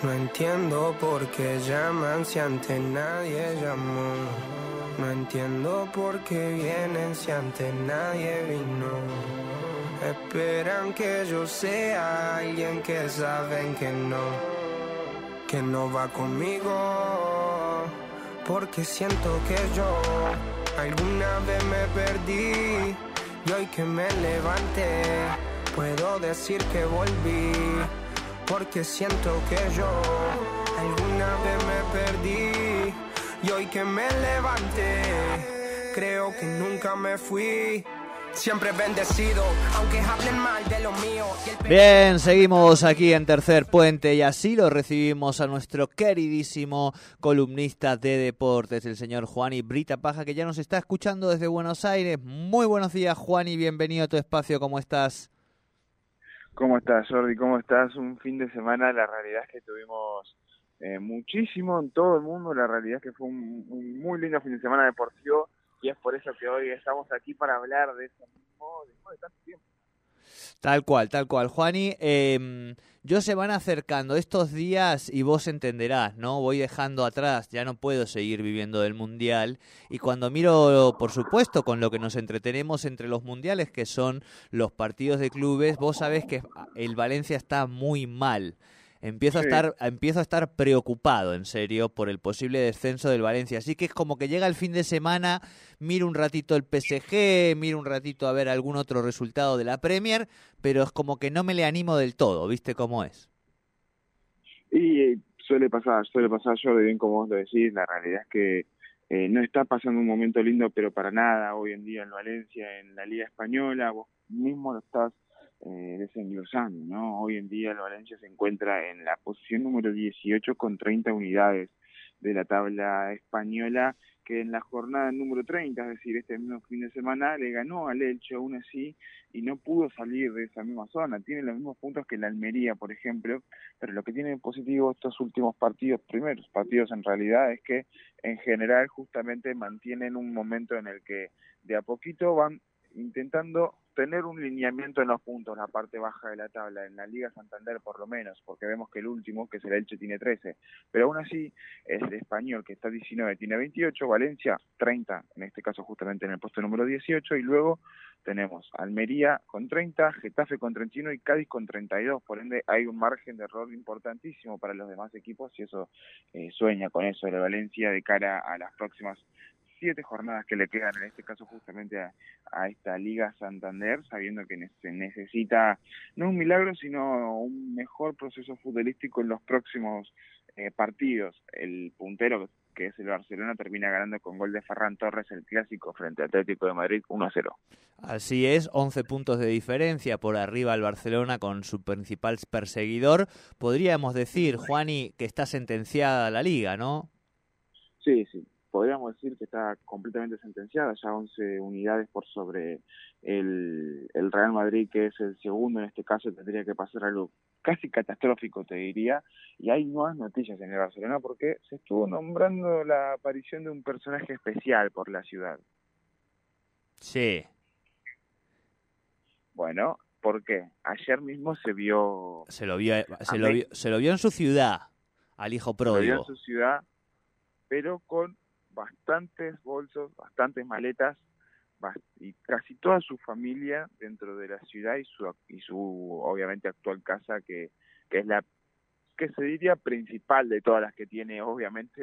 No entiendo por qué llaman si antes nadie llamó. No entiendo por qué vienen si antes nadie vino. Esperan que yo sea alguien que saben que no, que no va conmigo. Porque siento que yo alguna vez me perdí y hoy que me levanté puedo decir que volví porque siento que yo alguna vez me perdí y hoy que me levanté creo que nunca me fui. Siempre bendecido, aunque hablen mal de lo mío. Bien, seguimos aquí en Tercer Puente y así lo recibimos a nuestro queridísimo columnista de deportes, el señor Juan y Brita Paja, que ya nos está escuchando desde Buenos Aires. Muy buenos días, Juan, y bienvenido a tu espacio. ¿Cómo estás? ¿Cómo estás, Jordi? ¿Cómo estás? Un fin de semana, la realidad es que tuvimos eh, muchísimo en todo el mundo, la realidad es que fue un, un, muy lindo fin de semana deportivo y es por eso que hoy estamos aquí para hablar de eso mismo después de tanto tiempo. Tal cual, tal cual. Juani, eh, yo se van acercando estos días y vos entenderás, ¿no? Voy dejando atrás, ya no puedo seguir viviendo del Mundial. Y cuando miro, por supuesto, con lo que nos entretenemos entre los Mundiales, que son los partidos de clubes, vos sabés que el Valencia está muy mal. Empiezo, sí. a estar, empiezo a estar preocupado, en serio, por el posible descenso del Valencia. Así que es como que llega el fin de semana, miro un ratito el PSG, miro un ratito a ver algún otro resultado de la Premier, pero es como que no me le animo del todo, ¿viste cómo es? Y eh, suele pasar, suele pasar, yo de bien como vos lo decís, la realidad es que eh, no está pasando un momento lindo, pero para nada hoy en día en Valencia, en la Liga Española, vos mismo lo estás eh, desenglosando, ¿no? Hoy en día el Valencia se encuentra en la posición número 18 con 30 unidades de la tabla española, que en la jornada número 30, es decir, este mismo fin de semana, le ganó al Elche aún así y no pudo salir de esa misma zona. Tiene los mismos puntos que la Almería, por ejemplo, pero lo que tiene positivo estos últimos partidos, primeros partidos en realidad, es que en general justamente mantienen un momento en el que de a poquito van intentando tener un lineamiento en los puntos, la parte baja de la tabla, en la Liga Santander por lo menos, porque vemos que el último, que es el Elche, tiene 13, pero aún así es el Español, que está 19, tiene 28, Valencia 30, en este caso justamente en el puesto número 18, y luego tenemos Almería con 30, Getafe con 31 y Cádiz con 32, por ende hay un margen de error importantísimo para los demás equipos y eso eh, sueña con eso de Valencia de cara a las próximas siete jornadas que le quedan, en este caso justamente a, a esta Liga Santander, sabiendo que ne se necesita no un milagro, sino un mejor proceso futbolístico en los próximos eh, partidos. El puntero, que es el Barcelona, termina ganando con gol de Ferran Torres el clásico frente al Atlético de Madrid 1-0. Así es, 11 puntos de diferencia por arriba al Barcelona con su principal perseguidor. Podríamos decir, Juani, que está sentenciada la liga, ¿no? Sí, sí, podríamos decir que está completamente sentenciada, ya 11 unidades por sobre el, el, Real Madrid, que es el segundo en este caso, tendría que pasar algo casi catastrófico, te diría, y hay nuevas noticias en el Barcelona porque se estuvo nombrando la aparición de un personaje especial por la ciudad. Sí. Bueno, ¿por qué? Ayer mismo se vio... Se lo vio, se lo vio, se lo vio en su ciudad, al hijo pródigo. Se lo vio en su ciudad, pero con bastantes bolsos, bastantes maletas y casi toda su familia dentro de la ciudad y su y su obviamente actual casa que, que es la que se diría principal de todas las que tiene obviamente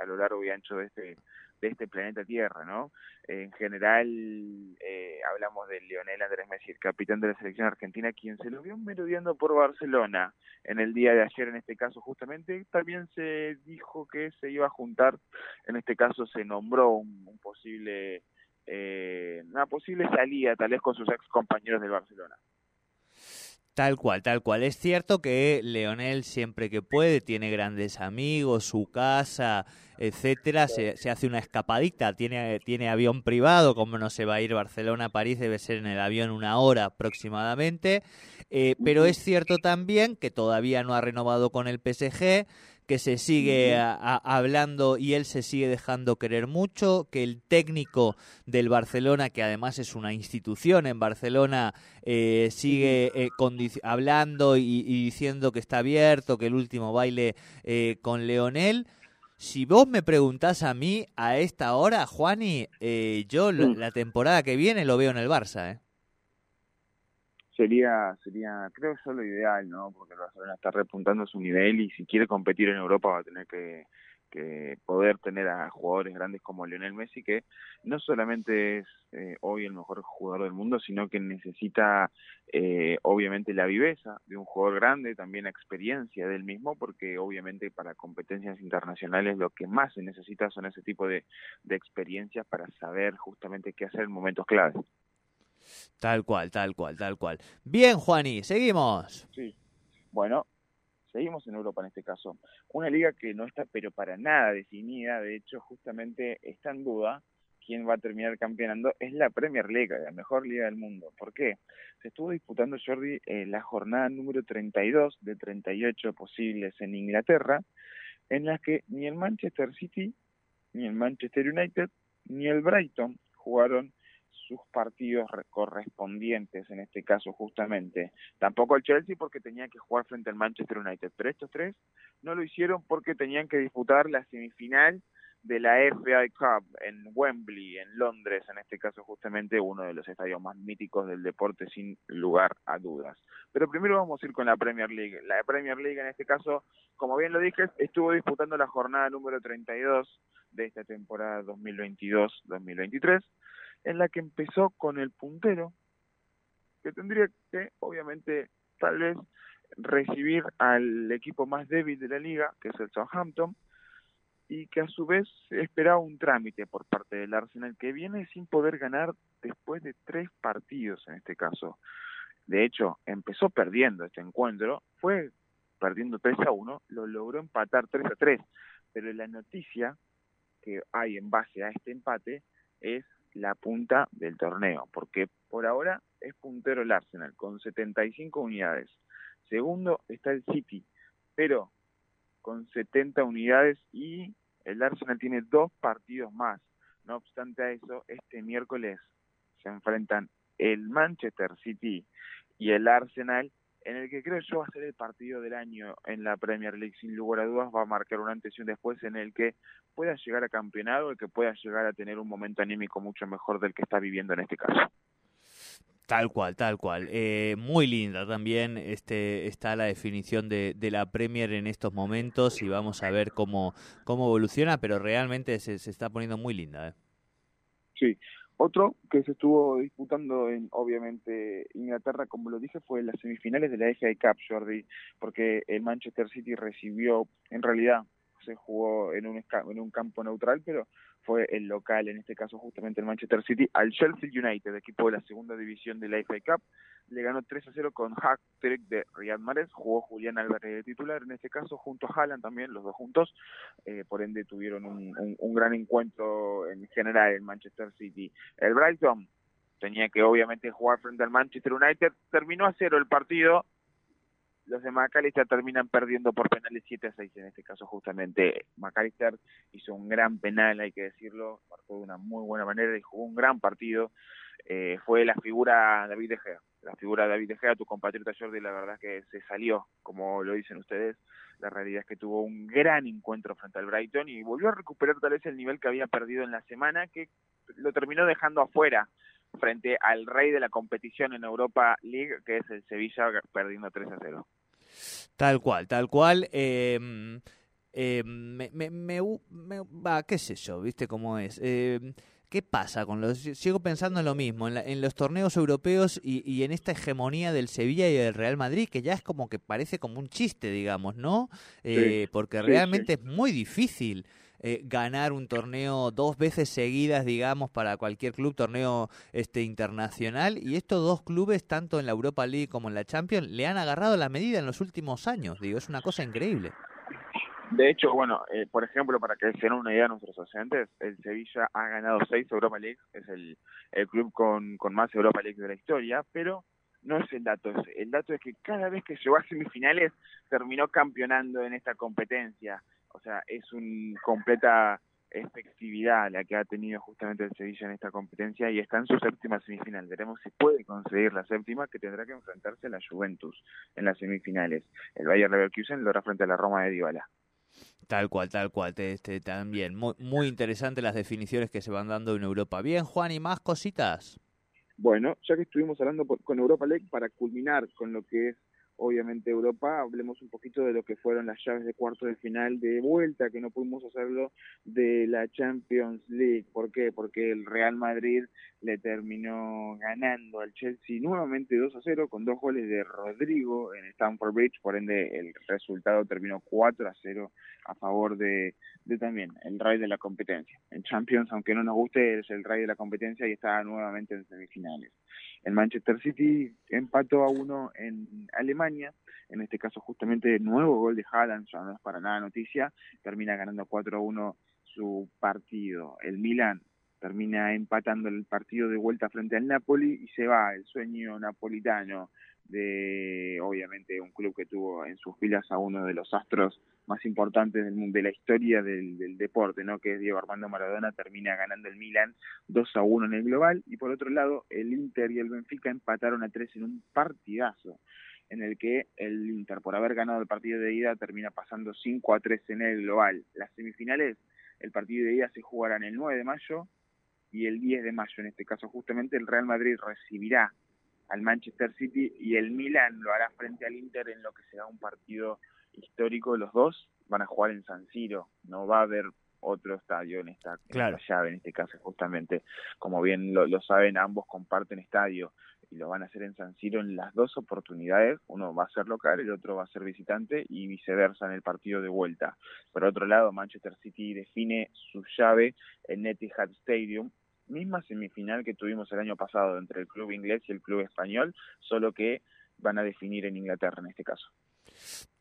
a lo largo y ancho de este de este planeta Tierra, ¿no? En general eh, hablamos de Lionel Andrés Messi, el capitán de la selección argentina, quien se lo vio merodeando por Barcelona en el día de ayer, en este caso justamente, también se dijo que se iba a juntar, en este caso se nombró un, posible, eh, una posible salida tal vez con sus ex compañeros del Barcelona. Tal cual, tal cual. Es cierto que Leonel siempre que puede tiene grandes amigos, su casa, etcétera, se, se, hace una escapadita, tiene, tiene avión privado, como no se va a ir Barcelona a París, debe ser en el avión una hora aproximadamente, eh, pero es cierto también que todavía no ha renovado con el PSG, que se sigue a, a, hablando y él se sigue dejando querer mucho, que el técnico del Barcelona, que además es una institución en Barcelona, eh, sigue eh, hablando y, y, diciendo que está abierto, que el último baile eh, con Leonel. Si vos me preguntás a mí a esta hora, Juani, eh, yo Mm. la temporada que viene lo veo en el Barça, ¿eh? Sería, sería, creo yo lo ideal, ¿no? Porque el Barcelona está repuntando su nivel y si quiere competir en Europa va a tener que, poder tener a jugadores grandes como Lionel Messi, que no solamente es eh, hoy el mejor jugador del mundo, sino que necesita eh, obviamente la viveza de un jugador grande, también la experiencia del mismo, porque obviamente para competencias internacionales lo que más se necesita son ese tipo de, de experiencias para saber justamente qué hacer en momentos claves. Tal cual, tal cual, tal cual. Bien, Juani, seguimos. Sí. Bueno, seguimos en Europa en este caso. Una liga que no está pero para nada definida, de hecho justamente está en duda quién va a terminar campeonando, es la Premier League, la mejor liga del mundo. ¿Por qué? Se estuvo disputando, Jordi, eh, la jornada número 32 de 38 posibles en Inglaterra, en las que ni el Manchester City, ni el Manchester United, ni el Brighton jugaron sus partidos correspondientes, en este caso justamente. Tampoco el Chelsea porque tenía que jugar frente al Manchester United, pero estos tres no lo hicieron porque tenían que disputar la semifinal de la FA Cup en Wembley, en Londres, en este caso justamente uno de los estadios más míticos del deporte sin lugar a dudas. Pero primero vamos a ir con la Premier League. La Premier League en este caso, como bien lo dije, estuvo disputando la jornada número 32 de esta temporada 2022-2023 en la que empezó con el puntero, que tendría que, obviamente, tal vez recibir al equipo más débil de la liga, que es el Southampton, y que a su vez esperaba un trámite por parte del Arsenal, que viene sin poder ganar después de tres partidos en este caso. De hecho, empezó perdiendo este encuentro, fue perdiendo 3 a 1, lo logró empatar 3 a 3, pero la noticia que hay en base a este empate es la punta del torneo, porque por ahora es puntero el Arsenal con 75 unidades. Segundo está el City, pero con 70 unidades y el Arsenal tiene dos partidos más. No obstante a eso, este miércoles se enfrentan el Manchester City y el Arsenal, en el que creo yo va a ser el partido del año en la Premier League, sin lugar a dudas, va a marcar una antes y un después en el que pueda llegar a campeonado, el que pueda llegar a tener un momento anímico mucho mejor del que está viviendo en este caso. Tal cual, tal cual. Eh, muy linda también este, está la definición de, de, la Premier en estos momentos y vamos a ver cómo, cómo evoluciona, pero realmente se, se está poniendo muy linda. ¿eh? Sí, otro que se estuvo disputando en, obviamente, Inglaterra, como lo dije, fue en las semifinales de la FA Cup, Jordi, porque el Manchester City recibió, en realidad, se jugó en un, en un campo neutral, pero fue el local, en este caso justamente el Manchester City, al Chelsea United, equipo de la segunda división de la FA Cup. Le ganó 3 a 0 con hack-trick de Riyad Mahrez, jugó Julián Álvarez de titular, en este caso junto a Haaland también, los dos juntos, eh, por ende tuvieron un, un, un gran encuentro en general en Manchester City. El Brighton tenía que obviamente jugar frente al Manchester United, terminó a cero el partido, los de McAllister terminan perdiendo por penales 7 a 6 en este caso justamente. McAllister hizo un gran penal, hay que decirlo, marcó de una muy buena manera y jugó un gran partido. Eh, fue la figura David De Gea, la figura David De tu compatriota Jordi, la verdad que se salió, como lo dicen ustedes. La realidad es que tuvo un gran encuentro frente al Brighton y volvió a recuperar tal vez el nivel que había perdido en la semana, que lo terminó dejando afuera frente al rey de la competición en Europa League, que es el Sevilla, perdiendo 3 a 0. Tal cual, tal cual. Eh, me, me, me, me, va, qué sé yo, viste cómo es. Eh, ¿Qué pasa con los? Sigo pensando en lo mismo, en, la, en los torneos europeos y, y, en esta hegemonía del Sevilla y del Real Madrid, que ya es como que parece como un chiste, digamos, ¿no? Eh, sí, porque realmente sí. es muy difícil eh, ganar un torneo dos veces seguidas, digamos, para cualquier club, torneo este internacional. Y estos dos clubes, tanto en la Europa League como en la Champions, le han agarrado la medida en los últimos años. Digo, es una cosa increíble. De hecho, bueno, eh, por ejemplo, para que se den una idea a nuestros oyentes, el Sevilla ha ganado seis Europa League, es el, club con, más Europa League de la historia, pero no es el dato, el dato es que cada vez que llegó a semifinales terminó campeonando en esta competencia. O sea, es una completa efectividad la que ha tenido justamente el Sevilla en esta competencia y está en su séptima semifinal. Veremos si puede conseguir la séptima, que tendrá que enfrentarse a la Juventus en las semifinales. El Bayern Leverkusen lo hará frente a la Roma de Dybala. Tal cual, tal cual, este, también. Muy, muy interesante las definiciones que se van dando en Europa. Bien, Juan, ¿y más cositas? Bueno, ya que estuvimos hablando con Europa League, para culminar con lo que es obviamente Europa, hablemos un poquito de lo que fueron las llaves de cuarto de final de vuelta, que no pudimos hacerlo de la Champions League. ¿Por qué? Porque el Real Madrid le terminó ganando al Chelsea nuevamente 2 a 0 con dos goles de Rodrigo en Stamford Bridge, por ende el resultado terminó 4 a 0 a favor de, también el rey de la competencia. En Champions, aunque no nos guste, es el rey de la competencia y está nuevamente en semifinales. El Manchester City empató a uno en Alemania, en este caso justamente nuevo gol de Haaland, ya no es para nada noticia, termina ganando 4 a 1 su partido. El Milan termina empatando el partido de vuelta frente al Napoli y se va el sueño napolitano de obviamente un club que tuvo en sus filas a uno de los astros más importantes del mundo, de la historia del, del, deporte, ¿no? que es Diego Armando Maradona, termina ganando el Milan 2 a 1 en el global, y por otro lado, el Inter y el Benfica empataron a 3 en un partidazo, en el que el Inter, por haber ganado el partido de ida, termina pasando 5 a 3 en el global. Las semifinales, el partido de ida se jugarán el 9 de mayo y el 10 de mayo, en este caso justamente el Real Madrid recibirá al Manchester City y el Milan lo hará frente al Inter en lo que será un partido histórico. Los dos van a jugar en San Siro, no va a haber otro estadio en esta, claro. en esta llave, en este caso justamente, como bien lo, lo, saben, ambos comparten estadio y lo van a hacer en San Siro en las dos oportunidades, uno va a ser local, el otro va a ser visitante y viceversa en el partido de vuelta. Por otro lado, Manchester City define su llave en Etihad Stadium, misma semifinal que tuvimos el año pasado entre el club inglés y el club español, solo que van a definir en Inglaterra en este caso.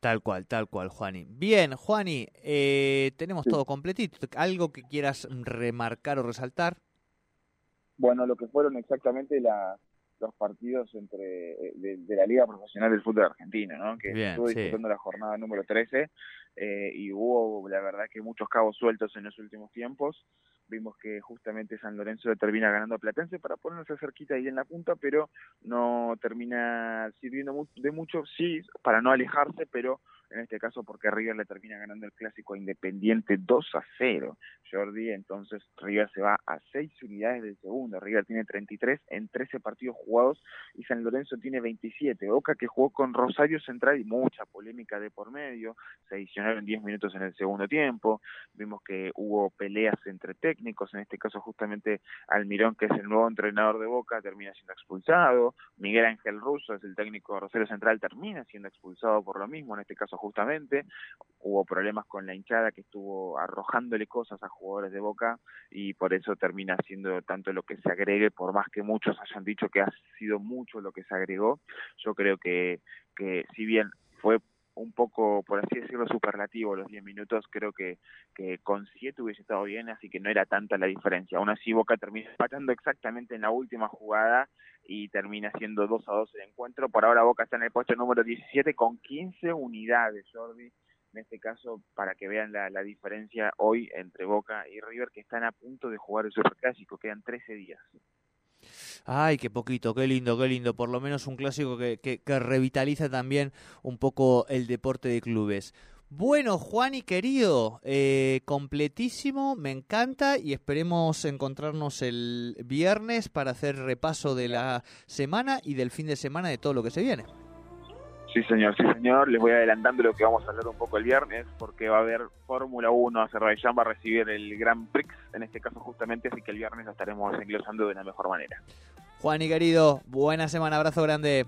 Tal cual, tal cual, Juani. Bien, Juani, eh, tenemos sí. todo completito. ¿Algo que quieras remarcar o resaltar? Bueno, lo que fueron exactamente la, los partidos entre de, de, la Liga Profesional del Fútbol Argentino, ¿no? Que Bien, estuvo sí. disputando la jornada número 13 eh, y hubo, la verdad, que muchos cabos sueltos en los últimos tiempos. Vimos que justamente San Lorenzo termina ganando a Platense para ponerse cerquita ahí en la punta, pero no termina sirviendo de mucho, sí, para no alejarse, pero en este caso porque River le termina ganando el clásico a Independiente 2 a 0. Jordi, entonces River se va a 6 unidades del segundo. River tiene 33 en 13 partidos jugados y San Lorenzo tiene 27. Boca que jugó con Rosario Central y mucha polémica de por medio. Se adicionaron 10 minutos en el segundo tiempo. Vimos que hubo peleas entre técnicos, en este caso justamente Almirón, que es el nuevo entrenador de Boca, termina siendo expulsado. Miguel Ángel Russo es el técnico de Rosario Central, termina siendo expulsado por lo mismo, en este caso justamente. Hubo problemas con la hinchada que estuvo arrojándole cosas a jugadores de Boca y por eso termina siendo tanto lo que se agregue, por más que muchos hayan dicho que ha sido mucho lo que se agregó, yo creo que, que si bien fue un poco, por así decirlo, superlativo los 10 minutos, creo que, que con 7 hubiese estado bien, así que no era tanta la diferencia. Aún así Boca termina empatando exactamente en la última jugada y termina siendo 2 a 2 el encuentro. Por ahora Boca está en el puesto número 17 con 15 unidades, Jordi en este caso para que vean la, la, diferencia hoy entre Boca y River que están a punto de jugar el Superclásico, quedan 13 días. Ay, qué poquito, qué lindo, qué lindo. Por lo menos un clásico que, que, que revitaliza también un poco el deporte de clubes. Bueno, Juan y querido, eh, completísimo, me encanta y esperemos encontrarnos el viernes para hacer repaso de la semana y del fin de semana de todo lo que se viene. Sí, señor, sí, señor. Les voy adelantando lo que vamos a hablar un poco el viernes, porque va a haber Fórmula 1. Azerbaiyán va a recibir el Grand Prix, en este caso justamente, así que el viernes lo estaremos englosando de la mejor manera. Juan y querido, buena semana, abrazo grande.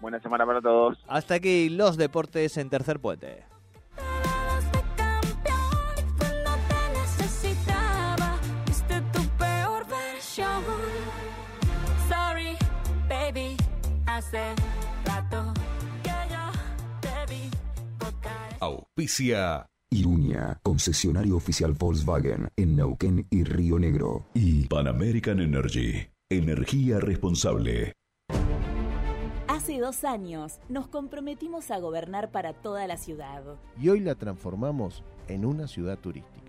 Buena semana para todos. Hasta aquí los deportes en tercer puente. Auspicia Iruña, concesionario oficial Volkswagen en Neuquén y Río Negro. Y Pan American Energy, energía responsable. Dos años nos comprometimos a gobernar para toda la ciudad. Y hoy la transformamos en una ciudad turística